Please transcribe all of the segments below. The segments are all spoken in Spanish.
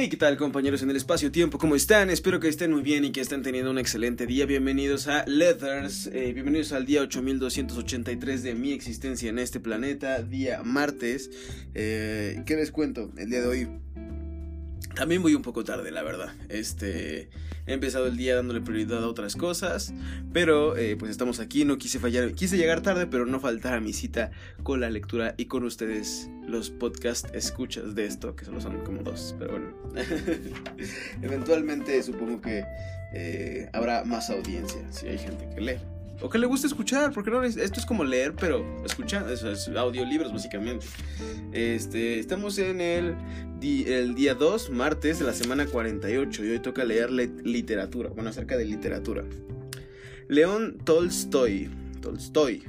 Hey, ¿qué tal compañeros en el espacio-tiempo? ¿Cómo están? Espero que estén muy bien y que estén teniendo un excelente día. Bienvenidos a Leathers, eh, bienvenidos al día 8283 de mi existencia en este planeta, día martes. Eh, ¿Qué les cuento? El día de hoy también voy un poco tarde, la verdad. Este, he empezado el día dándole prioridad a otras cosas, pero eh, pues estamos aquí, no quise fallar, quise llegar tarde, pero no faltar a mi cita con la lectura y con ustedes los podcast escuchas de esto, que solo son como dos, pero bueno. Eventualmente supongo que eh, habrá más audiencia si hay gente que lee. O que le gusta escuchar, porque no esto es como leer, pero escucha, eso es audiolibros básicamente. Este, estamos en el, el día 2, martes de la semana 48, y hoy toca leer literatura, bueno, acerca de literatura. León Tolstoy, Tolstoy.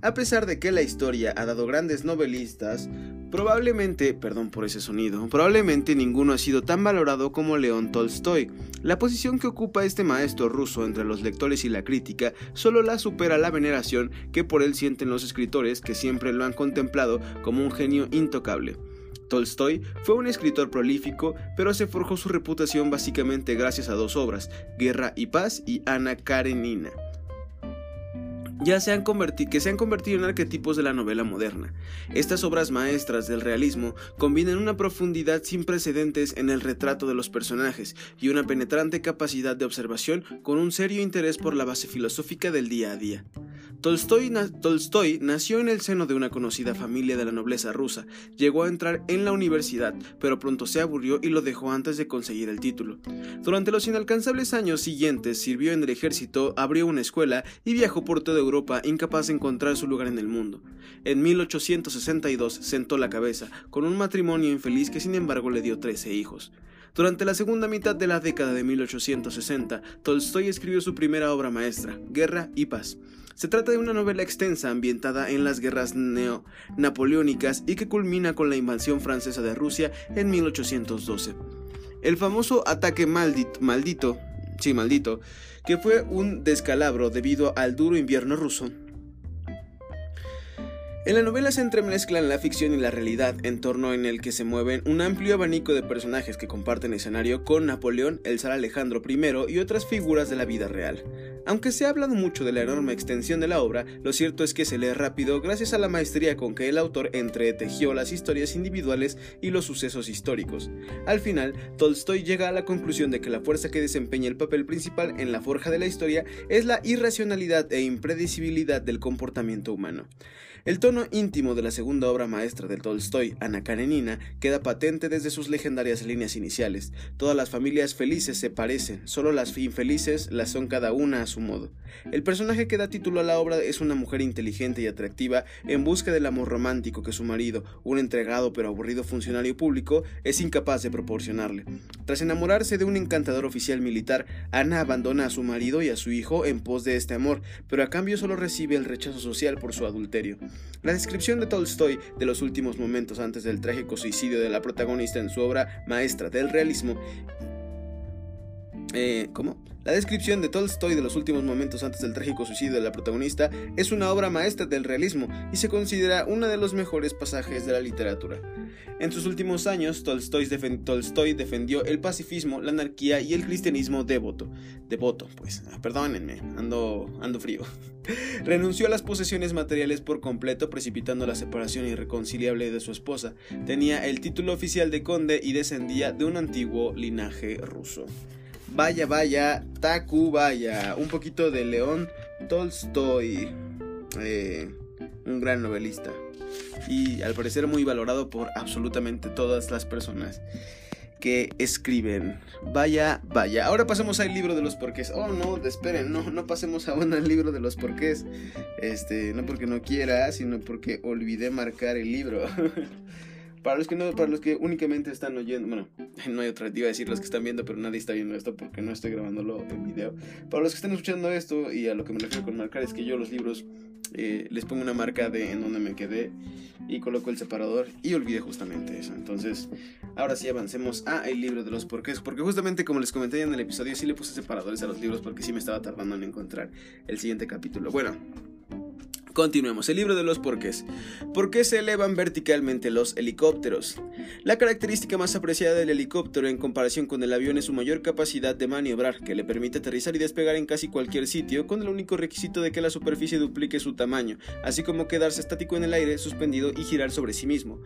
A pesar de que la historia ha dado grandes novelistas, Probablemente, perdón por ese sonido, probablemente ninguno ha sido tan valorado como León Tolstoy. La posición que ocupa este maestro ruso entre los lectores y la crítica solo la supera la veneración que por él sienten los escritores que siempre lo han contemplado como un genio intocable. Tolstoy fue un escritor prolífico, pero se forjó su reputación básicamente gracias a dos obras, Guerra y Paz y Ana Karenina ya se han que se han convertido en arquetipos de la novela moderna. Estas obras maestras del realismo combinan una profundidad sin precedentes en el retrato de los personajes y una penetrante capacidad de observación con un serio interés por la base filosófica del día a día. Tolstoy, Tolstoy, nació en el seno de una conocida familia de la nobleza rusa, llegó a entrar en la universidad, pero pronto se aburrió y lo dejó antes de conseguir el título. Durante los inalcanzables años siguientes sirvió en el ejército, abrió una escuela y viajó por toda Europa incapaz de encontrar su lugar en el mundo. En 1862 sentó la cabeza, con un matrimonio infeliz que sin embargo le dio 13 hijos. Durante la segunda mitad de la década de 1860, Tolstoy escribió su primera obra maestra, Guerra y Paz. Se trata de una novela extensa ambientada en las guerras neo-napoleónicas y que culmina con la invasión francesa de Rusia en 1812. El famoso ataque maldito, maldito, sí, maldito, que fue un descalabro debido al duro invierno ruso, en la novela se entremezclan la ficción y la realidad, en torno en el que se mueven un amplio abanico de personajes que comparten escenario con Napoleón, el zar Alejandro I y otras figuras de la vida real. Aunque se ha hablado mucho de la enorme extensión de la obra, lo cierto es que se lee rápido gracias a la maestría con que el autor entretejió las historias individuales y los sucesos históricos. Al final, Tolstoy llega a la conclusión de que la fuerza que desempeña el papel principal en la forja de la historia es la irracionalidad e impredecibilidad del comportamiento humano. El tono íntimo de la segunda obra maestra de Tolstoy, Ana Karenina, queda patente desde sus legendarias líneas iniciales. Todas las familias felices se parecen, solo las infelices las son cada una a su modo. El personaje que da título a la obra es una mujer inteligente y atractiva en busca del amor romántico que su marido, un entregado pero aburrido funcionario público, es incapaz de proporcionarle. Tras enamorarse de un encantador oficial militar, Ana abandona a su marido y a su hijo en pos de este amor, pero a cambio solo recibe el rechazo social por su adulterio. La descripción de Tolstoy de los últimos momentos antes del trágico suicidio de la protagonista en su obra maestra del realismo eh, ¿Cómo? La descripción de Tolstoy de los últimos momentos antes del trágico suicidio de la protagonista es una obra maestra del realismo y se considera uno de los mejores pasajes de la literatura. En sus últimos años, Tolstoy, defendió el pacifismo, la anarquía y el cristianismo devoto. Devoto, pues, ah, perdónenme, ando, ando frío. Renunció a las posesiones materiales por completo, precipitando la separación irreconciliable de su esposa. Tenía el título oficial de conde y descendía de un antiguo linaje ruso. Vaya, vaya, Taku, vaya. Un poquito de León Tolstoy. Eh, un gran novelista. Y al parecer muy valorado por absolutamente todas las personas que escriben. Vaya, vaya. Ahora pasemos al libro de los porqués. Oh, no, esperen, no, no pasemos aún al libro de los porqués. Este, no porque no quiera, sino porque olvidé marcar el libro. Para los que no, para los que únicamente están oyendo, bueno, no hay otra, iba a decir los que están viendo, pero nadie está viendo esto porque no estoy grabándolo en video. Para los que están escuchando esto y a lo que me refiero con marcar es que yo los libros eh, les pongo una marca de en donde me quedé y coloco el separador y olvidé justamente eso. Entonces, ahora sí avancemos a el libro de los porqués, porque justamente como les comenté en el episodio, sí le puse separadores a los libros porque sí me estaba tardando en encontrar el siguiente capítulo. Bueno, Continuemos, el libro de los porqués. ¿Por qué se elevan verticalmente los helicópteros? La característica más apreciada del helicóptero en comparación con el avión es su mayor capacidad de maniobrar, que le permite aterrizar y despegar en casi cualquier sitio, con el único requisito de que la superficie duplique su tamaño, así como quedarse estático en el aire, suspendido y girar sobre sí mismo.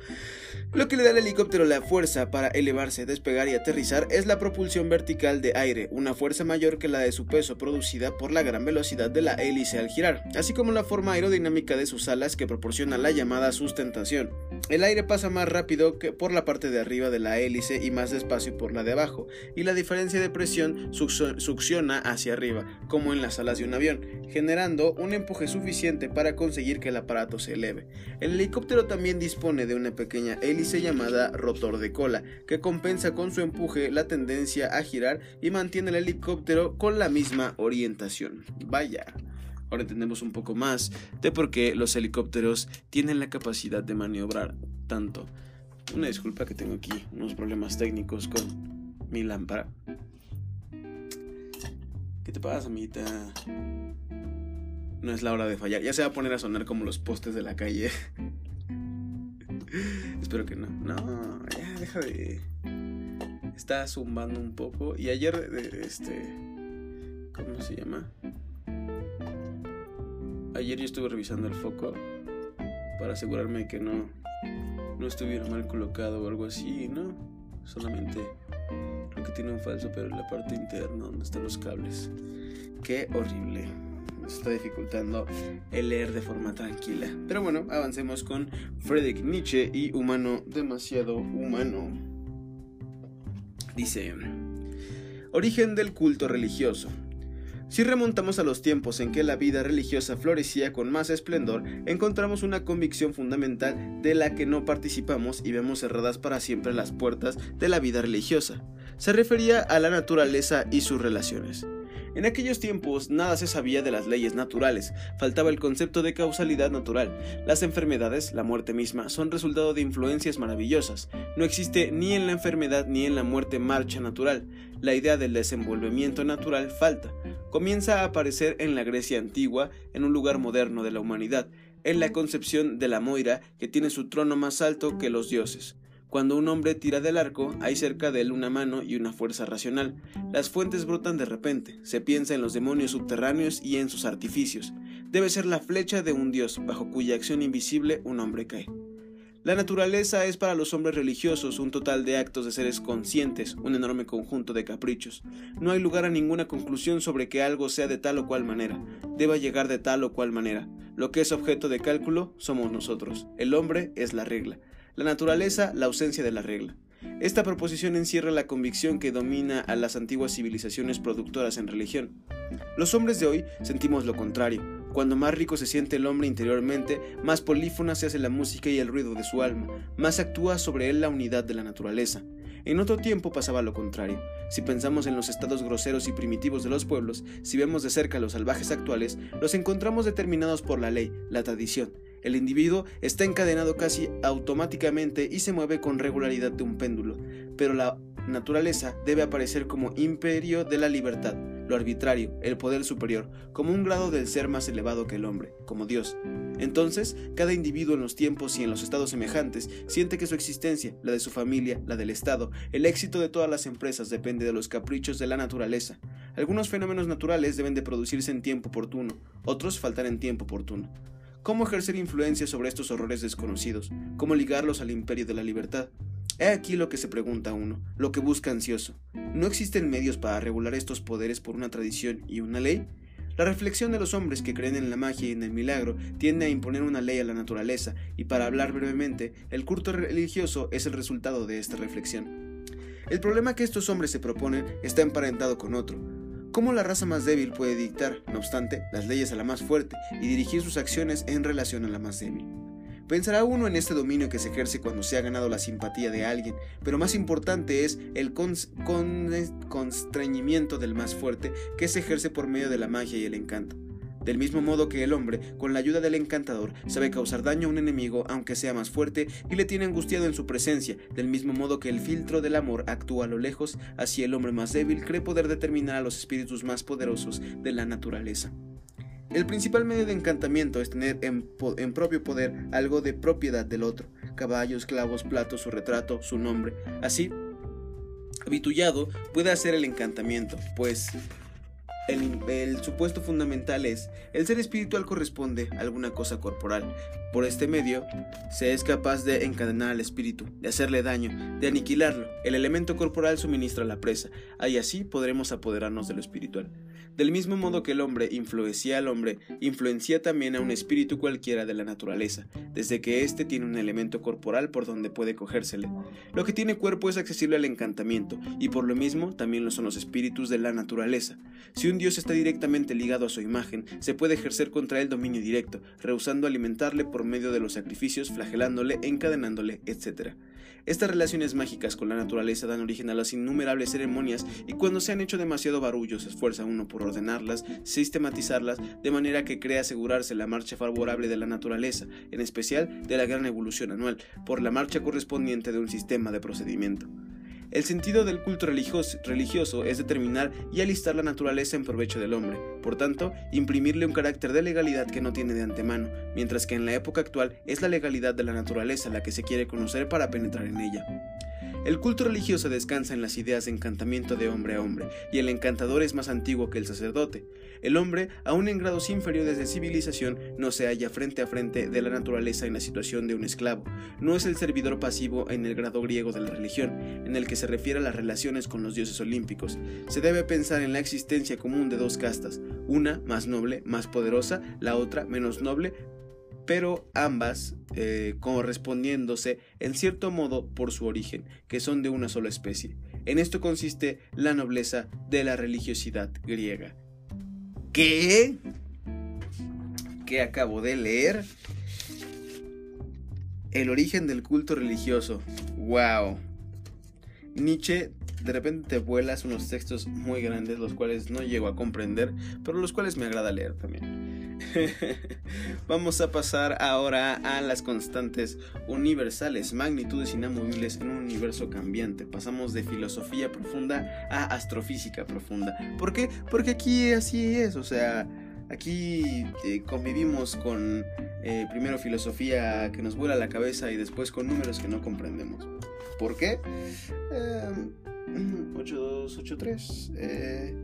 Lo que le da al helicóptero la fuerza para elevarse, despegar y aterrizar es la propulsión vertical de aire, una fuerza mayor que la de su peso producida por la gran velocidad de la hélice al girar, así como la forma aerodinámica dinámica de sus alas que proporciona la llamada sustentación. El aire pasa más rápido que por la parte de arriba de la hélice y más despacio por la de abajo, y la diferencia de presión succiona hacia arriba, como en las alas de un avión, generando un empuje suficiente para conseguir que el aparato se eleve. El helicóptero también dispone de una pequeña hélice llamada rotor de cola, que compensa con su empuje la tendencia a girar y mantiene el helicóptero con la misma orientación. Vaya. Ahora entendemos un poco más de por qué los helicópteros tienen la capacidad de maniobrar tanto. Una disculpa que tengo aquí unos problemas técnicos con mi lámpara. ¿Qué te pasa, amiguita? No es la hora de fallar. Ya se va a poner a sonar como los postes de la calle. Espero que no. No, ya deja de. Está zumbando un poco. Y ayer, este. ¿Cómo se llama? Ayer yo estuve revisando el foco para asegurarme que no, no estuviera mal colocado o algo así, ¿no? Solamente lo que tiene un falso, pero en la parte interna donde están los cables. Qué horrible. Nos está dificultando el leer de forma tranquila. Pero bueno, avancemos con Friedrich Nietzsche y Humano demasiado humano. Dice, origen del culto religioso. Si remontamos a los tiempos en que la vida religiosa florecía con más esplendor, encontramos una convicción fundamental de la que no participamos y vemos cerradas para siempre las puertas de la vida religiosa. Se refería a la naturaleza y sus relaciones. En aquellos tiempos nada se sabía de las leyes naturales, faltaba el concepto de causalidad natural. Las enfermedades, la muerte misma, son resultado de influencias maravillosas. No existe ni en la enfermedad ni en la muerte marcha natural. La idea del desenvolvimiento natural falta. Comienza a aparecer en la Grecia antigua, en un lugar moderno de la humanidad, en la concepción de la Moira, que tiene su trono más alto que los dioses. Cuando un hombre tira del arco, hay cerca de él una mano y una fuerza racional. Las fuentes brotan de repente, se piensa en los demonios subterráneos y en sus artificios. Debe ser la flecha de un dios, bajo cuya acción invisible un hombre cae. La naturaleza es para los hombres religiosos un total de actos de seres conscientes, un enorme conjunto de caprichos. No hay lugar a ninguna conclusión sobre que algo sea de tal o cual manera, deba llegar de tal o cual manera. Lo que es objeto de cálculo somos nosotros. El hombre es la regla la naturaleza la ausencia de la regla. Esta proposición encierra la convicción que domina a las antiguas civilizaciones productoras en religión. Los hombres de hoy sentimos lo contrario. Cuando más rico se siente el hombre interiormente, más polífona se hace la música y el ruido de su alma, más actúa sobre él la unidad de la naturaleza. En otro tiempo pasaba lo contrario. Si pensamos en los estados groseros y primitivos de los pueblos, si vemos de cerca los salvajes actuales, los encontramos determinados por la ley, la tradición, el individuo está encadenado casi automáticamente y se mueve con regularidad de un péndulo, pero la naturaleza debe aparecer como imperio de la libertad, lo arbitrario, el poder superior, como un grado del ser más elevado que el hombre, como Dios. Entonces, cada individuo en los tiempos y en los estados semejantes siente que su existencia, la de su familia, la del Estado, el éxito de todas las empresas depende de los caprichos de la naturaleza. Algunos fenómenos naturales deben de producirse en tiempo oportuno, otros faltan en tiempo oportuno. ¿Cómo ejercer influencia sobre estos horrores desconocidos? ¿Cómo ligarlos al imperio de la libertad? He aquí lo que se pregunta uno, lo que busca ansioso. ¿No existen medios para regular estos poderes por una tradición y una ley? La reflexión de los hombres que creen en la magia y en el milagro tiende a imponer una ley a la naturaleza, y para hablar brevemente, el culto religioso es el resultado de esta reflexión. El problema que estos hombres se proponen está emparentado con otro, cómo la raza más débil puede dictar, no obstante, las leyes a la más fuerte y dirigir sus acciones en relación a la más débil. Pensará uno en este dominio que se ejerce cuando se ha ganado la simpatía de alguien, pero más importante es el constreñimiento del más fuerte que se ejerce por medio de la magia y el encanto. Del mismo modo que el hombre, con la ayuda del encantador, sabe causar daño a un enemigo aunque sea más fuerte y le tiene angustiado en su presencia, del mismo modo que el filtro del amor actúa a lo lejos, así el hombre más débil cree poder determinar a los espíritus más poderosos de la naturaleza. El principal medio de encantamiento es tener en, propio poder algo de propiedad del otro, caballos, clavos, platos, su retrato, su nombre. Así, habitullado puede hacer el encantamiento, pues el, supuesto fundamental es, el ser espiritual corresponde a alguna cosa corporal. Por este medio, se es capaz de encadenar al espíritu, de hacerle daño, de aniquilarlo. El elemento corporal suministra la presa, y así podremos apoderarnos de lo espiritual. Del mismo modo que el hombre influencia al hombre, influencia también a un espíritu cualquiera de la naturaleza, desde que éste tiene un elemento corporal por donde puede cogérsele. Lo que tiene cuerpo es accesible al encantamiento, y por lo mismo también lo son los espíritus de la naturaleza. Si un dios está directamente ligado a su imagen, se puede ejercer contra él dominio directo, rehusando alimentarle por medio de los sacrificios, flagelándole, encadenándole, etc. Estas relaciones mágicas con la naturaleza dan origen a las innumerables ceremonias y cuando se han hecho demasiado barullo se esfuerza uno por ordenarlas, sistematizarlas, de manera que crea asegurarse la marcha favorable de la naturaleza, en especial de la gran evolución anual, por la marcha correspondiente de un sistema de procedimiento. El sentido del culto religioso, es determinar y alistar la naturaleza en provecho del hombre, por tanto, imprimirle un carácter de legalidad que no tiene de antemano, mientras que en la época actual es la legalidad de la naturaleza la que se quiere conocer para penetrar en ella. El culto religioso descansa en las ideas de encantamiento de hombre a hombre, y el encantador es más antiguo que el sacerdote. El hombre, aun en grados inferiores de civilización, no se halla frente a frente de la naturaleza en la situación de un esclavo. No es el servidor pasivo en el grado griego de la religión, en el que se refiere a las relaciones con los dioses olímpicos. Se debe pensar en la existencia común de dos castas, una más noble, más poderosa, la otra menos noble, pero ambas eh, correspondiéndose en cierto modo por su origen, que son de una sola especie. En esto consiste la nobleza de la religiosidad griega. ¿Qué? ¿Qué acabo de leer? El origen del culto religioso. ¡Wow! Nietzsche de repente te vuelas unos textos muy grandes, los cuales no llego a comprender, pero los cuales me agrada leer también. Vamos a pasar ahora a las constantes universales, magnitudes inamovibles en un universo cambiante. Pasamos de filosofía profunda a astrofísica profunda. ¿Por qué? Porque aquí así es, o sea, aquí eh, convivimos con eh, primero filosofía que nos vuela la cabeza y después con números que no comprendemos. ¿Por qué? Eh, 8283. Eh,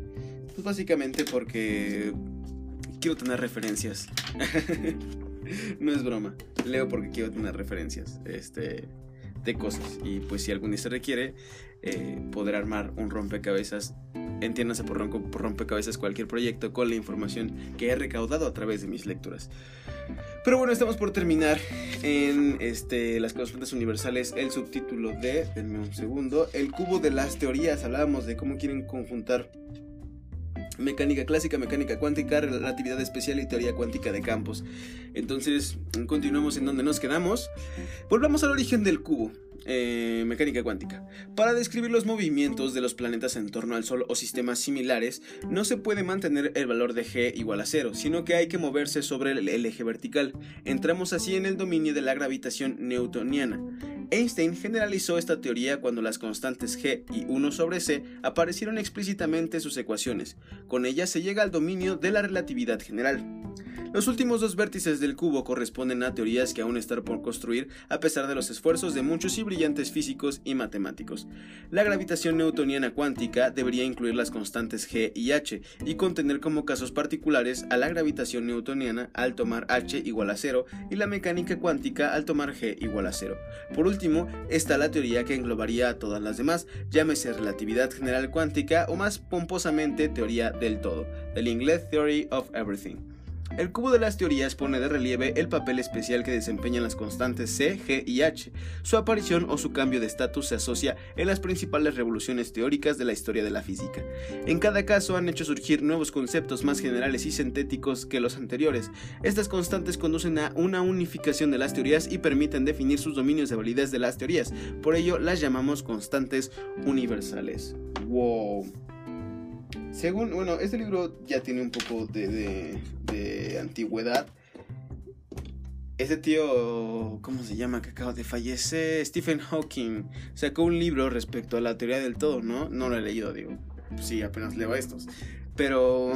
pues básicamente porque quiero tener referencias. no es broma. Leo porque quiero tener referencias este, de cosas. Y pues si algún día se requiere, eh, poder armar un rompecabezas. Entiéndase por, por rompecabezas cualquier proyecto con la información que he recaudado a través de mis lecturas. Pero bueno, estamos por terminar en este, las constantes universales, el subtítulo de, denme un segundo, el cubo de las teorías. Hablábamos de cómo quieren conjuntar mecánica clásica, mecánica cuántica, relatividad especial y teoría cuántica de campos. Entonces, continuamos en donde nos quedamos. Volvamos al origen del cubo. Eh, mecánica cuántica. Para describir los movimientos de los planetas en torno al Sol o sistemas similares, no se puede mantener el valor de g igual a cero, sino que hay que moverse sobre el, eje vertical. Entramos así en el dominio de la gravitación newtoniana. Einstein generalizó esta teoría cuando las constantes g y 1 sobre c aparecieron explícitamente en sus ecuaciones. Con ellas se llega al dominio de la relatividad general. Los últimos dos vértices del cubo corresponden a teorías que aún están por construir a pesar de los esfuerzos de muchos y brillantes físicos y matemáticos. La gravitación newtoniana cuántica debería incluir las constantes g y h y contener como casos particulares a la gravitación newtoniana al tomar h igual a cero y la mecánica cuántica al tomar g igual a cero. Por último, está la teoría que englobaría a todas las demás, llámese relatividad general cuántica o más pomposamente teoría del todo, del inglés Theory of Everything. El cubo de las teorías pone de relieve el papel especial que desempeñan las constantes C, G y H. Su aparición o su cambio de estatus se asocia en las principales revoluciones teóricas de la historia de la física. En cada caso han hecho surgir nuevos conceptos más generales y sintéticos que los anteriores. Estas constantes conducen a una unificación de las teorías y permiten definir sus dominios de validez de las teorías. Por ello las llamamos constantes universales. Wow. Según, bueno, este libro ya tiene un poco de, de, antigüedad. Este tío, ¿cómo se llama? Que acaba de fallecer, Stephen Hawking, sacó un libro respecto a la teoría del todo, ¿no? No lo he leído, digo. Sí, apenas leo estos. Pero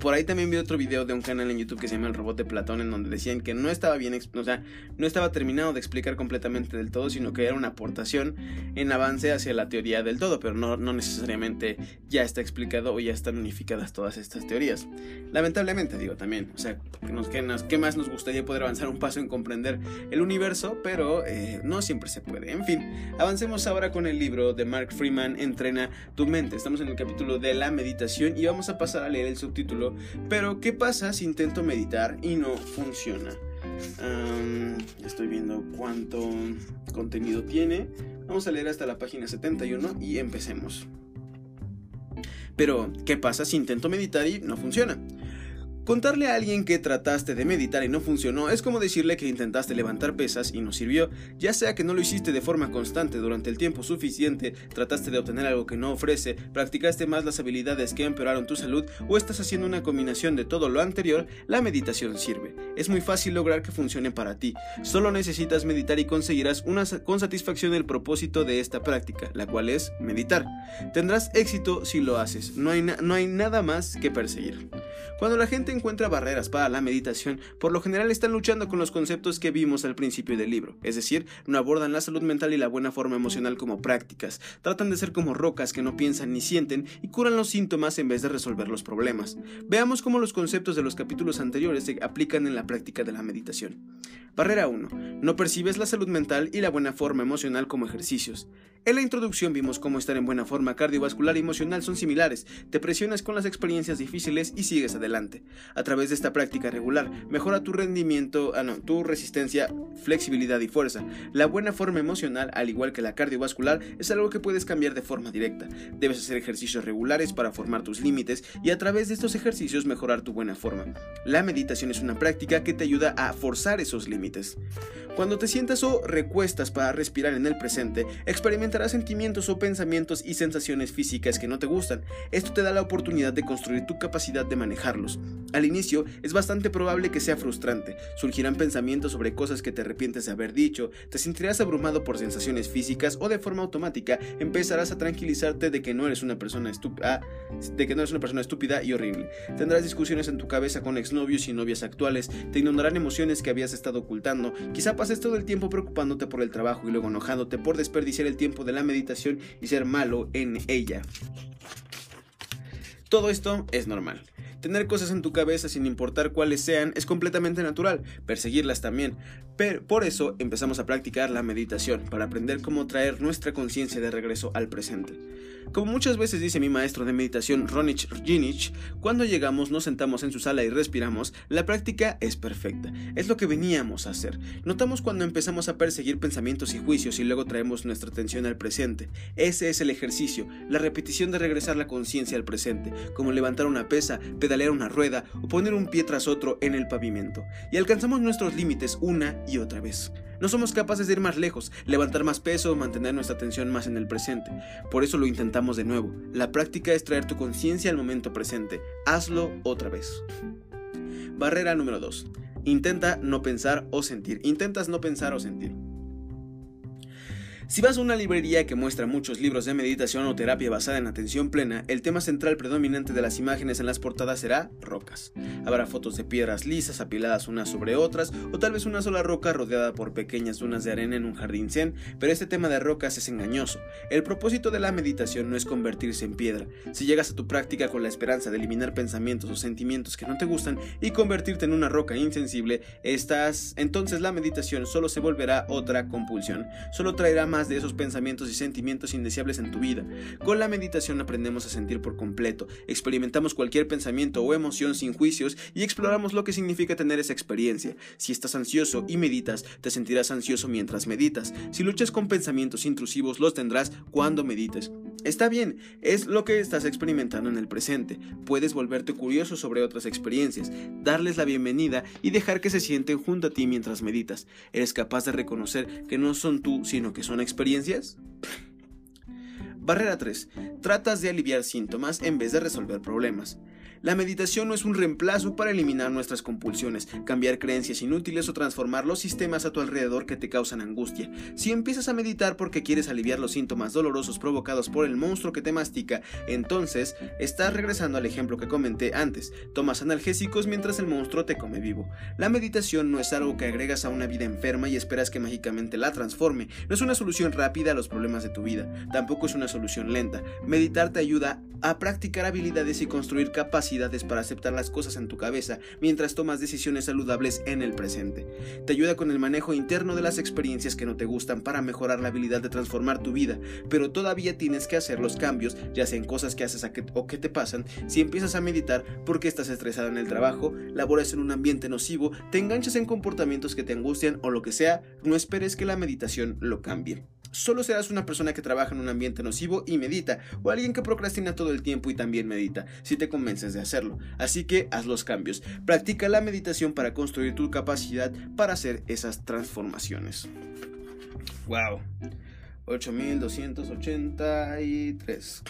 por ahí también vi otro video de un canal en YouTube que se llama El Robot de Platón, en donde decían que no estaba bien, o sea, no estaba terminado de explicar completamente del todo, sino que era una aportación en avance hacia la teoría del todo, pero no, no necesariamente ya está explicado o ya están unificadas todas estas teorías. Lamentablemente, digo también, o sea, ¿qué, más nos gustaría poder avanzar un paso en comprender el universo? Pero eh, no siempre se puede. En fin, avancemos ahora con el libro de Mark Freeman, Entrena tu mente. Estamos en el capítulo de la meditación y vamos a pasar a leer el subtítulo. Pero, ¿qué pasa si intento meditar y no funciona? estoy viendo cuánto contenido tiene. Vamos a leer hasta la página 71 y empecemos. Pero, ¿qué pasa si intento meditar y no funciona? Contarle a alguien que trataste de meditar y no funcionó es como decirle que intentaste levantar pesas y no sirvió, ya sea que no lo hiciste de forma constante durante el tiempo suficiente, trataste de obtener algo que no ofrece, practicaste más las habilidades que empeoraron tu salud o estás haciendo una combinación de todo lo anterior, la meditación sirve. Es muy fácil lograr que funcione para ti. Solo necesitas meditar y conseguirás una, con satisfacción el propósito de esta práctica, la cual es meditar. Tendrás éxito si lo haces, no hay, no hay nada más que perseguir. Cuando la gente encuentra barreras para la meditación, por lo general están luchando con los conceptos que vimos al principio del libro, es decir, no abordan la salud mental y la buena forma emocional como prácticas, tratan de ser como rocas que no piensan ni sienten y curan los síntomas en vez de resolver los problemas. Veamos cómo los conceptos de los capítulos anteriores se aplican en la práctica de la meditación. Barrera 1. No percibes la salud mental y la buena forma emocional como ejercicios. En la introducción vimos cómo estar en buena forma cardiovascular y emocional son similares, te presionas con las experiencias difíciles y sigues adelante. A través de esta práctica regular, mejora tu rendimiento, ah no, tu resistencia, flexibilidad y fuerza. La buena forma emocional, al igual que la cardiovascular, es algo que puedes cambiar de forma directa. Debes hacer ejercicios regulares para formar tus límites y a través de estos ejercicios mejorar tu buena forma. La meditación es una práctica que te ayuda a forzar esos límites. Cuando te sientas o recuestas para respirar en el presente, experimentarás sentimientos o pensamientos y sensaciones físicas que no te gustan. Esto te da la oportunidad de construir tu capacidad de manejarlos. Al inicio es bastante probable que sea frustrante. Surgirán pensamientos sobre cosas que te arrepientes de haber dicho, te sentirás abrumado por sensaciones físicas o de forma automática empezarás a tranquilizarte de que no eres una persona estúpida, de que no eres una persona estúpida y horrible. Tendrás discusiones en tu cabeza con exnovios y novias actuales, te inundarán emociones que habías estado ocultando, quizá pases todo el tiempo preocupándote por el trabajo y luego enojándote por desperdiciar el tiempo de la meditación y ser malo en ella. Todo esto es normal. Tener cosas en tu cabeza sin importar cuáles sean es completamente natural, perseguirlas también. Pero por eso empezamos a practicar la meditación, para aprender cómo traer nuestra conciencia de regreso al presente. Como muchas veces dice mi maestro de meditación Ronich Rjinic, cuando llegamos, nos sentamos en su sala y respiramos, la práctica es perfecta. Es lo que veníamos a hacer. Notamos cuando empezamos a perseguir pensamientos y juicios y luego traemos nuestra atención al presente. Ese es el ejercicio, la repetición de regresar la conciencia al presente, como levantar una pesa, pedalear una rueda o poner un pie tras otro en el pavimento. Y alcanzamos nuestros límites una y otra vez. No somos capaces de ir más lejos, levantar más peso o mantener nuestra atención más en el presente. Por eso lo intentamos de nuevo. La práctica es traer tu conciencia al momento presente. Hazlo otra vez. Barrera número 2. Intenta no pensar o sentir. Intentas no pensar o sentir. Si vas a una librería que muestra muchos libros de meditación o terapia basada en atención plena, el tema central predominante de las imágenes en las portadas será rocas. Habrá fotos de piedras lisas apiladas unas sobre otras, o tal vez una sola roca rodeada por pequeñas dunas de arena en un jardín zen, pero este tema de rocas es engañoso. El propósito de la meditación no es convertirse en piedra. Si llegas a tu práctica con la esperanza de eliminar pensamientos o sentimientos que no te gustan y convertirte en una roca insensible, estás entonces la meditación solo se volverá otra compulsión. Solo traerá más de esos pensamientos y sentimientos indeseables en tu vida. Con la meditación aprendemos a sentir por completo, experimentamos cualquier pensamiento o emoción sin juicios y exploramos lo que significa tener esa experiencia. Si estás ansioso y meditas, te sentirás ansioso mientras meditas. Si luchas con pensamientos intrusivos, los tendrás cuando medites. Está bien, es lo que estás experimentando en el presente. Puedes volverte curioso sobre otras experiencias, darles la bienvenida y dejar que se sienten junto a ti mientras meditas. Eres capaz de reconocer que no son tú, sino que son experiencias? Barrera 3. Tratas de aliviar síntomas en vez de resolver problemas. La meditación no es un reemplazo para eliminar nuestras compulsiones, cambiar creencias inútiles o transformar los sistemas a tu alrededor que te causan angustia. Si empiezas a meditar porque quieres aliviar los síntomas dolorosos provocados por el monstruo que te mastica, entonces estás regresando al ejemplo que comenté antes. Tomas analgésicos mientras el monstruo te come vivo. La meditación no es algo que agregas a una vida enferma y esperas que mágicamente la transforme. No es una solución rápida a los problemas de tu vida. Tampoco es una solución lenta. Meditar te ayuda a practicar habilidades y construir capacidades para aceptar las cosas en tu cabeza mientras tomas decisiones saludables en el presente. Te ayuda con el manejo interno de las experiencias que no te gustan para mejorar la habilidad de transformar tu vida, pero todavía tienes que hacer los cambios, ya sean cosas que haces o que te pasan, si empiezas a meditar porque estás estresado en el trabajo, laboras en un ambiente nocivo, te enganchas en comportamientos que te angustian o lo que sea, no esperes que la meditación lo cambie. Solo serás una persona que trabaja en un ambiente nocivo y medita, o alguien que procrastina todo el tiempo y también medita, si te convences de hacerlo. Así que haz los cambios. Practica la meditación para construir tu capacidad para hacer esas transformaciones. Wow. 8283.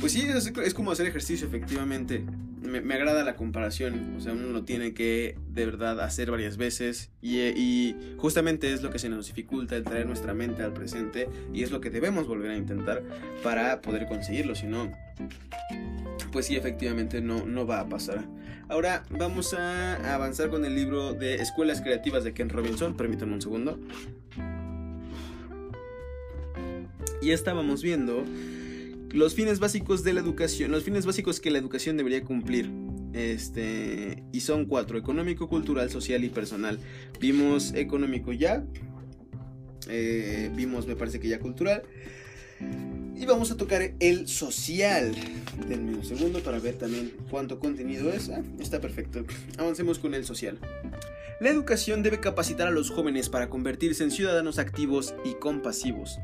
Pues sí, es, como hacer ejercicio, efectivamente. Me, agrada la comparación. O sea, uno lo tiene que de verdad hacer varias veces. Y, justamente es lo que se nos dificulta el traer nuestra mente al presente. Y es lo que debemos volver a intentar para poder conseguirlo. Si no, pues sí, efectivamente no, no va a pasar. Ahora vamos a avanzar con el libro de Escuelas Creativas de Ken Robinson. Permítanme un segundo. Y estábamos viendo los fines básicos de la educación, los fines básicos que la educación debería cumplir. Este, y son cuatro, económico, cultural, social y personal. Vimos económico ya, eh, vimos me parece que ya cultural. Y vamos a tocar el social. Denme un segundo para ver también cuánto contenido es. Ah, está perfecto. Avancemos con el social. La educación debe capacitar a los jóvenes para convertirse en ciudadanos activos y compasivos.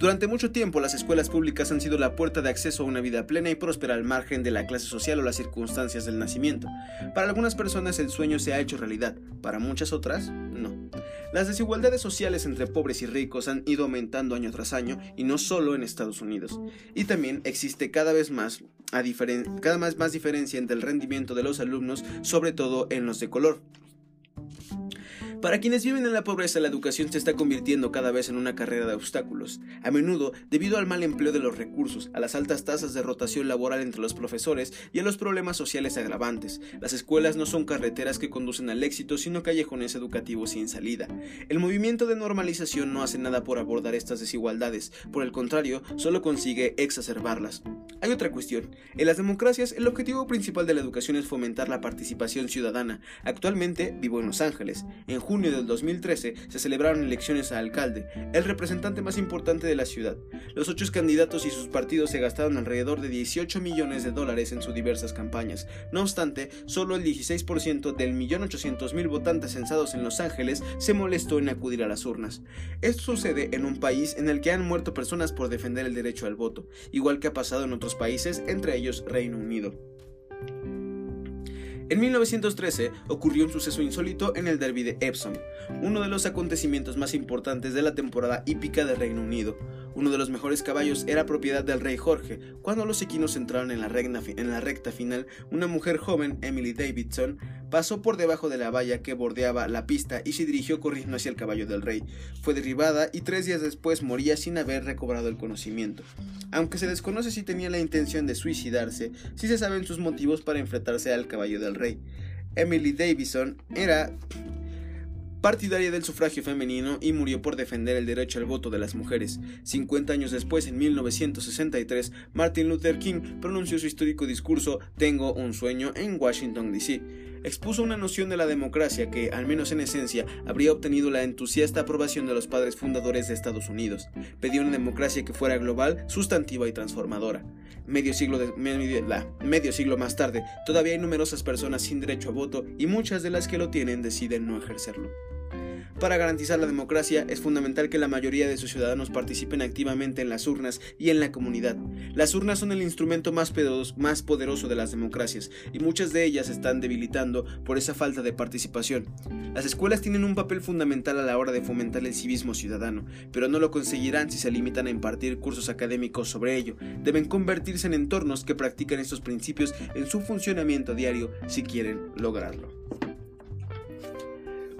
Durante mucho tiempo las escuelas públicas han sido la puerta de acceso a una vida plena y próspera al margen de la clase social o las circunstancias del nacimiento. Para algunas personas el sueño se ha hecho realidad, para muchas otras no. Las desigualdades sociales entre pobres y ricos han ido aumentando año tras año y no solo en Estados Unidos. Y también existe cada vez más, cada más diferencia entre el rendimiento de los alumnos, sobre todo en los de color. Para quienes viven en la pobreza, la educación se está convirtiendo cada vez en una carrera de obstáculos, a menudo debido al mal empleo de los recursos, a las altas tasas de rotación laboral entre los profesores y a los problemas sociales agravantes. Las escuelas no son carreteras que conducen al éxito, sino callejones educativos sin salida. El movimiento de normalización no hace nada por abordar estas desigualdades, por el contrario, solo consigue exacerbarlas. Hay otra cuestión. En las democracias, el objetivo principal de la educación es fomentar la participación ciudadana. Actualmente vivo en Los Ángeles. Junio del 2013 se celebraron elecciones a alcalde, el representante más importante de la ciudad. Los ocho candidatos y sus partidos se gastaron alrededor de 18 millones de dólares en sus diversas campañas. No obstante, solo el 16% del millón ochocientos mil votantes censados en Los Ángeles se molestó en acudir a las urnas. Esto sucede en un país en el que han muerto personas por defender el derecho al voto, igual que ha pasado en otros países, entre ellos Reino Unido. En 1913 ocurrió un suceso insólito en el derby de Epsom, uno de los acontecimientos más importantes de la temporada hípica del Reino Unido. Uno de los mejores caballos era propiedad del rey Jorge. Cuando los equinos entraron en la, recta final, una mujer joven, Emily Davidson, pasó por debajo de la valla que bordeaba la pista y se dirigió corriendo hacia el caballo del rey. Fue derribada y tres días después moría sin haber recobrado el conocimiento. Aunque se desconoce si tenía la intención de suicidarse, sí se saben sus motivos para enfrentarse al caballo del rey. Emily Davison era partidaria del sufragio femenino y murió por defender el derecho al voto de las mujeres. 50 años después, en 1963, Martin Luther King pronunció su histórico discurso Tengo un sueño en Washington, D.C. Expuso una noción de la democracia que, al menos en esencia, habría obtenido la entusiasta aprobación de los padres fundadores de Estados Unidos. Pedía una democracia que fuera global, sustantiva y transformadora. Medio siglo, medio siglo más tarde, todavía hay numerosas personas sin derecho a voto y muchas de las que lo tienen deciden no ejercerlo. Para garantizar la democracia es fundamental que la mayoría de sus ciudadanos participen activamente en las urnas y en la comunidad. Las urnas son el instrumento más, poderoso de las democracias y muchas de ellas están debilitando por esa falta de participación. Las escuelas tienen un papel fundamental a la hora de fomentar el civismo ciudadano, pero no lo conseguirán si se limitan a impartir cursos académicos sobre ello. Deben convertirse en entornos que practican estos principios en su funcionamiento diario si quieren lograrlo.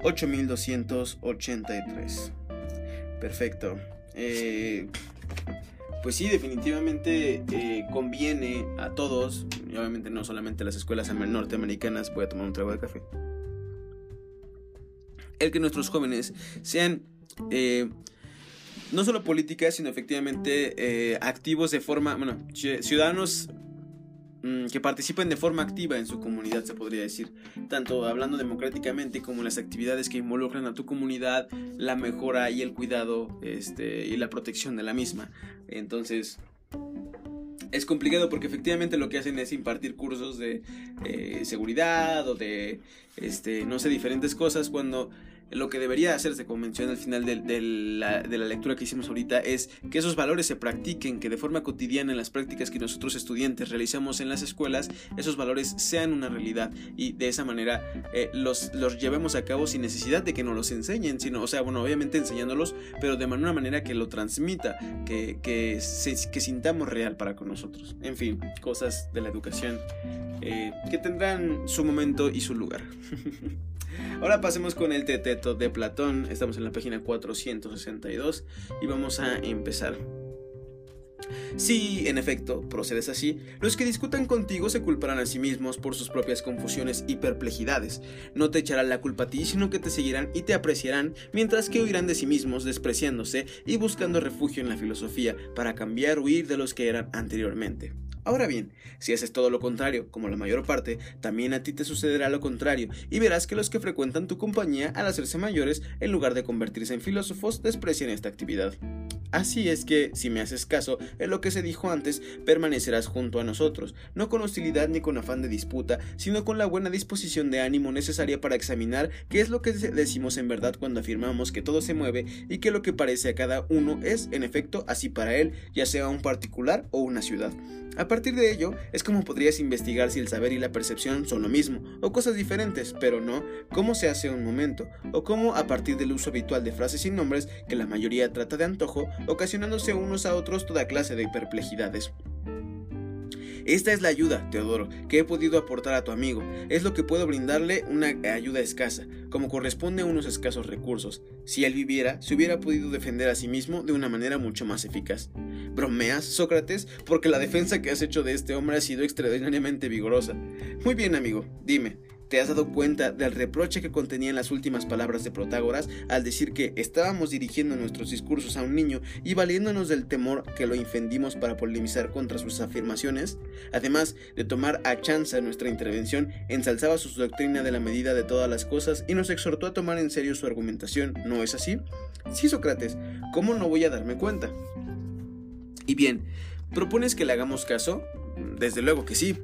8283. Perfecto. Eh, pues sí, definitivamente eh, conviene a todos, y obviamente no solamente las escuelas norteamericanas, voy a tomar un trago de café, el que nuestros jóvenes sean eh, no solo políticas, sino efectivamente activos de forma, bueno, ciudadanos que participen de forma activa en su comunidad, se podría decir, tanto hablando democráticamente como en las actividades que involucran a tu comunidad, la mejora y el cuidado este, y la protección de la misma. Entonces, es complicado porque efectivamente lo que hacen es impartir cursos de eh, seguridad o de, este, no sé, diferentes cosas cuando lo que debería hacerse, como mencioné al final de, la, lectura que hicimos ahorita, es que esos valores se practiquen, que de forma cotidiana en las prácticas que nosotros estudiantes realizamos en las escuelas, esos valores sean una realidad y de esa manera eh, los, los llevemos a cabo sin necesidad de que nos los enseñen, sino, o sea, bueno, obviamente enseñándolos, pero de una manera que lo transmita, que, que, que sintamos real para con nosotros. En fin, cosas de la educación eh, que tendrán su momento y su lugar. Ahora pasemos con el teteto de Platón. Estamos en la página 462 y vamos a empezar. Si, en efecto, procedes así, los que discutan contigo se culparán a sí mismos por sus propias confusiones y perplejidades. No te echarán la culpa a ti, sino que te seguirán y te apreciarán, mientras que huirán de sí mismos, despreciándose y buscando refugio en la filosofía para cambiar huir de los que eran anteriormente. Ahora bien, si haces todo lo contrario, como la mayor parte, también a ti te sucederá lo contrario, y verás que los que frecuentan tu compañía al hacerse mayores, en lugar de convertirse en filósofos, desprecian esta actividad. Así es que, si me haces caso en lo que se dijo antes, permanecerás junto a nosotros, no con hostilidad ni con afán de disputa, sino con la buena disposición de ánimo necesaria para examinar qué es lo que decimos en verdad cuando afirmamos que todo se mueve y que lo que parece a cada uno es, en efecto, así para él, ya sea un particular o una ciudad. Partir de ello, es como podrías investigar si el saber y la percepción son lo mismo, o cosas diferentes, pero no cómo se hace un momento, o cómo a partir del uso habitual de frases sin nombres que la mayoría trata de antojo, ocasionándose unos a otros toda clase de perplejidades. Esta es la ayuda, Teodoro, que he podido aportar a tu amigo. Es lo que puedo brindarle una ayuda escasa, como corresponde a unos escasos recursos. Si él viviera, se hubiera podido defender a sí mismo de una manera mucho más eficaz. ¿Bromeas, Sócrates? Porque la defensa que has hecho de este hombre ha sido extraordinariamente vigorosa. Muy bien, amigo, dime, ¿Te has dado cuenta del reproche que contenían las últimas palabras de Protágoras al decir que estábamos dirigiendo nuestros discursos a un niño y valiéndonos del temor que lo infendimos para polemizar contra sus afirmaciones? Además de tomar a chanza nuestra intervención, ensalzaba su doctrina de la medida de todas las cosas y nos exhortó a tomar en serio su argumentación, ¿no es así? Sí, Sócrates, ¿cómo no voy a darme cuenta? Y bien, ¿propones que le hagamos caso? Desde luego que sí.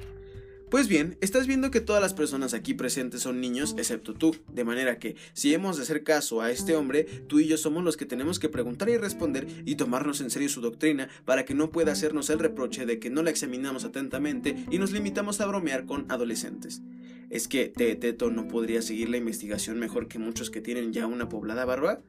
Pues bien, estás viendo que todas las personas aquí presentes son niños excepto tú, de manera que si hemos de hacer caso a este hombre, tú y yo somos los que tenemos que preguntar y responder y tomarnos en serio su doctrina para que no pueda hacernos el reproche de que no la examinamos atentamente y nos limitamos a bromear con adolescentes. ¿Es que Teeteto no podría seguir la investigación mejor que muchos que tienen ya una poblada barba?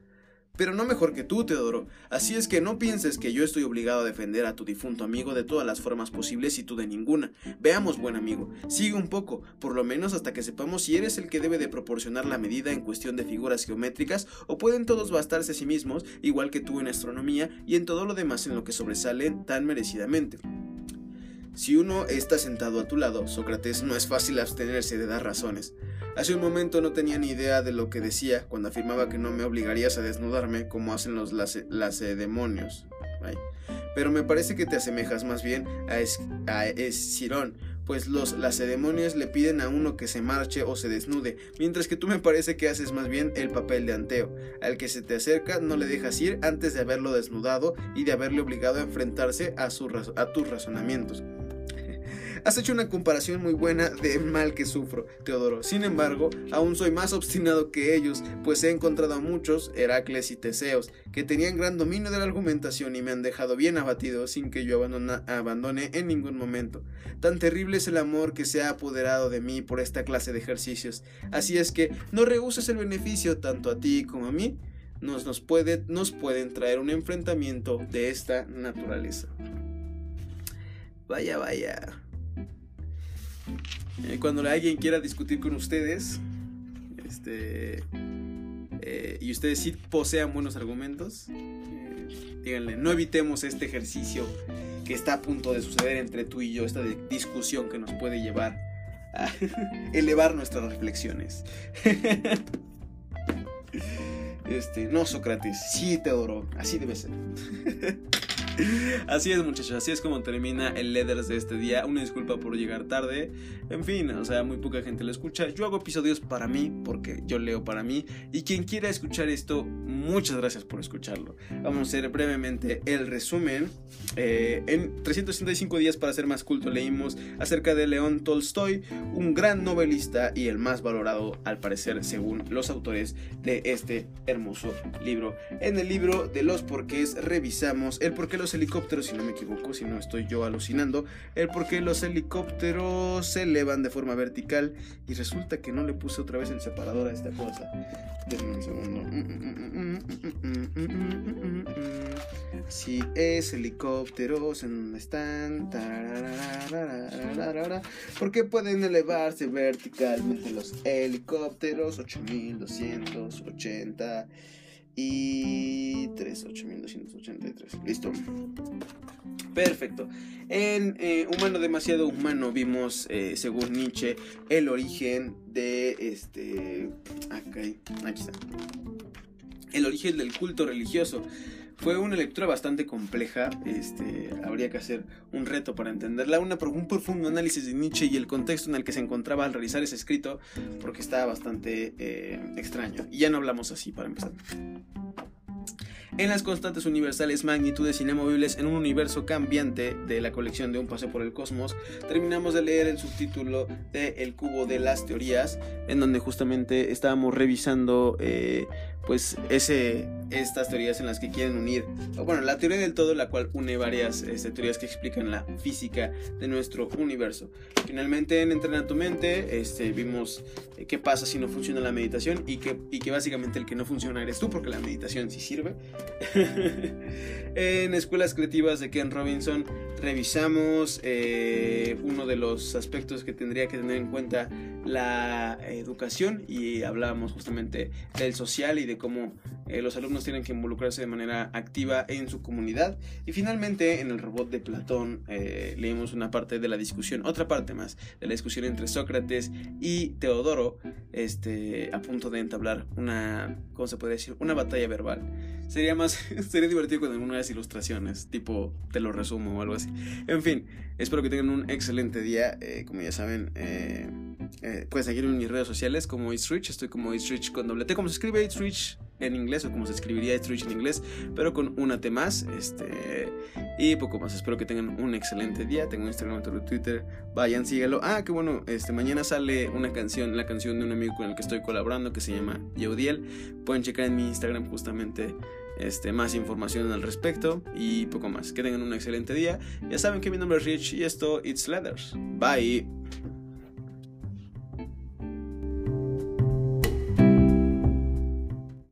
Pero no mejor que tú, Teodoro. Así es que no pienses que yo estoy obligado a defender a tu difunto amigo de todas las formas posibles y tú de ninguna. Veamos, buen amigo, sigue un poco, por lo menos hasta que sepamos si eres el que debe de proporcionar la medida en cuestión de figuras geométricas o pueden todos bastarse a sí mismos, igual que tú en astronomía y en todo lo demás en lo que sobresalen tan merecidamente. Si uno está sentado a tu lado, Sócrates, no es fácil abstenerse de dar razones. Hace un momento no tenía ni idea de lo que decía cuando afirmaba que no me obligarías a desnudarme como hacen los lacedemonios. Pero me parece que te asemejas más bien a, es Escirón, pues los lacedemonios le piden a uno que se marche o se desnude, mientras que tú me parece que haces más bien el papel de Anteo. Al que se te acerca no le dejas ir antes de haberlo desnudado y de haberle obligado a enfrentarse a, a tus razonamientos. Has hecho una comparación muy buena de mal que sufro, Teodoro. Sin embargo, aún soy más obstinado que ellos, pues he encontrado a muchos, Heracles y Teseos, que tenían gran dominio de la argumentación y me han dejado bien abatido sin que yo abandone en ningún momento. Tan terrible es el amor que se ha apoderado de mí por esta clase de ejercicios. Así es que no rehuses el beneficio tanto a ti como a mí. Nos, nos, puede, nos pueden traer un enfrentamiento de esta naturaleza. Vaya, vaya. Eh, cuando alguien quiera discutir con ustedes, este, eh, y ustedes sí posean buenos argumentos, eh, díganle, no evitemos este ejercicio que está a punto de suceder entre tú y yo, esta discusión que nos puede llevar a elevar nuestras reflexiones. este, no, Sócrates, sí te adoro, así debe ser. Así es, muchachos, así es como termina el Leathers de este día. Una disculpa por llegar tarde. En fin, o sea, muy poca gente lo escucha. Yo hago episodios para mí, porque yo leo para mí. Y quien quiera escuchar esto, muchas gracias por escucharlo. Vamos a hacer brevemente el resumen. Eh, en 365 días para ser más culto leímos acerca de León Tolstoy, un gran novelista y el más valorado al parecer según los autores de este hermoso libro. En el libro de los porqués revisamos el por qué los helicópteros, si no me equivoco, si no estoy yo alucinando, el por qué los helicópteros se elevan de forma vertical y resulta que no le puse otra vez el separador a esta cosa. Denme un segundo. Si es helicópteros, ¿en dónde están? ¿Por qué pueden elevarse verticalmente los helicópteros? 8280 y 38283. Listo. Perfecto. En eh, Humano demasiado humano vimos, eh, según Nietzsche, el origen de este. Aquí, aquí está. El origen del culto religioso. Fue una lectura bastante compleja, este, habría que hacer un reto para entenderla, un profundo análisis de Nietzsche y el contexto en el que se encontraba al realizar ese escrito, porque estaba bastante eh, extraño. Y ya no hablamos así para empezar en las constantes universales, magnitudes inamovibles en un universo cambiante de la colección de Un paseo por el cosmos, terminamos de leer el subtítulo de El cubo de las teorías, en donde justamente estábamos revisando eh, pues ese, estas teorías en las que quieren unir, bueno, la teoría del todo, la cual une varias este, teorías que explican la física de nuestro universo. Finalmente en Entrena tu mente este, vimos eh, qué pasa si no funciona la meditación y que, básicamente el que no funciona eres tú, porque la meditación sí sirve. en Escuelas Creativas de Ken Robinson revisamos eh, uno de los aspectos que tendría que tener en cuenta la educación y hablábamos justamente del social y de cómo eh, los alumnos tienen que involucrarse de manera activa en su comunidad. Y finalmente, en el robot de Platón, eh, leímos una parte de la discusión, otra parte más, de la discusión entre Sócrates y Teodoro, este, a punto de entablar una, ¿cómo se puede decir? Una batalla verbal. Sería más, sería divertido con algunas ilustraciones, tipo, te lo resumo o algo así. En fin, espero que tengan un excelente día. Eh, como ya saben, eh, pueden seguirme en mis redes sociales como It's Rich. Estoy como It's Rich con doble T, como se escribe It's Rich en inglés o como se escribiría It's en inglés, pero con una T más. Este, y poco más. Espero que tengan un excelente día. Tengo Instagram, Twitter. Vayan, síguelo. Ah, que bueno, este, mañana sale una canción, la canción de un amigo con el que estoy colaborando que se llama Yeudiel. Pueden checar en mi Instagram justamente este, más información al respecto y poco más. Que tengan un excelente día. Ya saben que mi nombre es Rich y esto It's Leathers. Bye.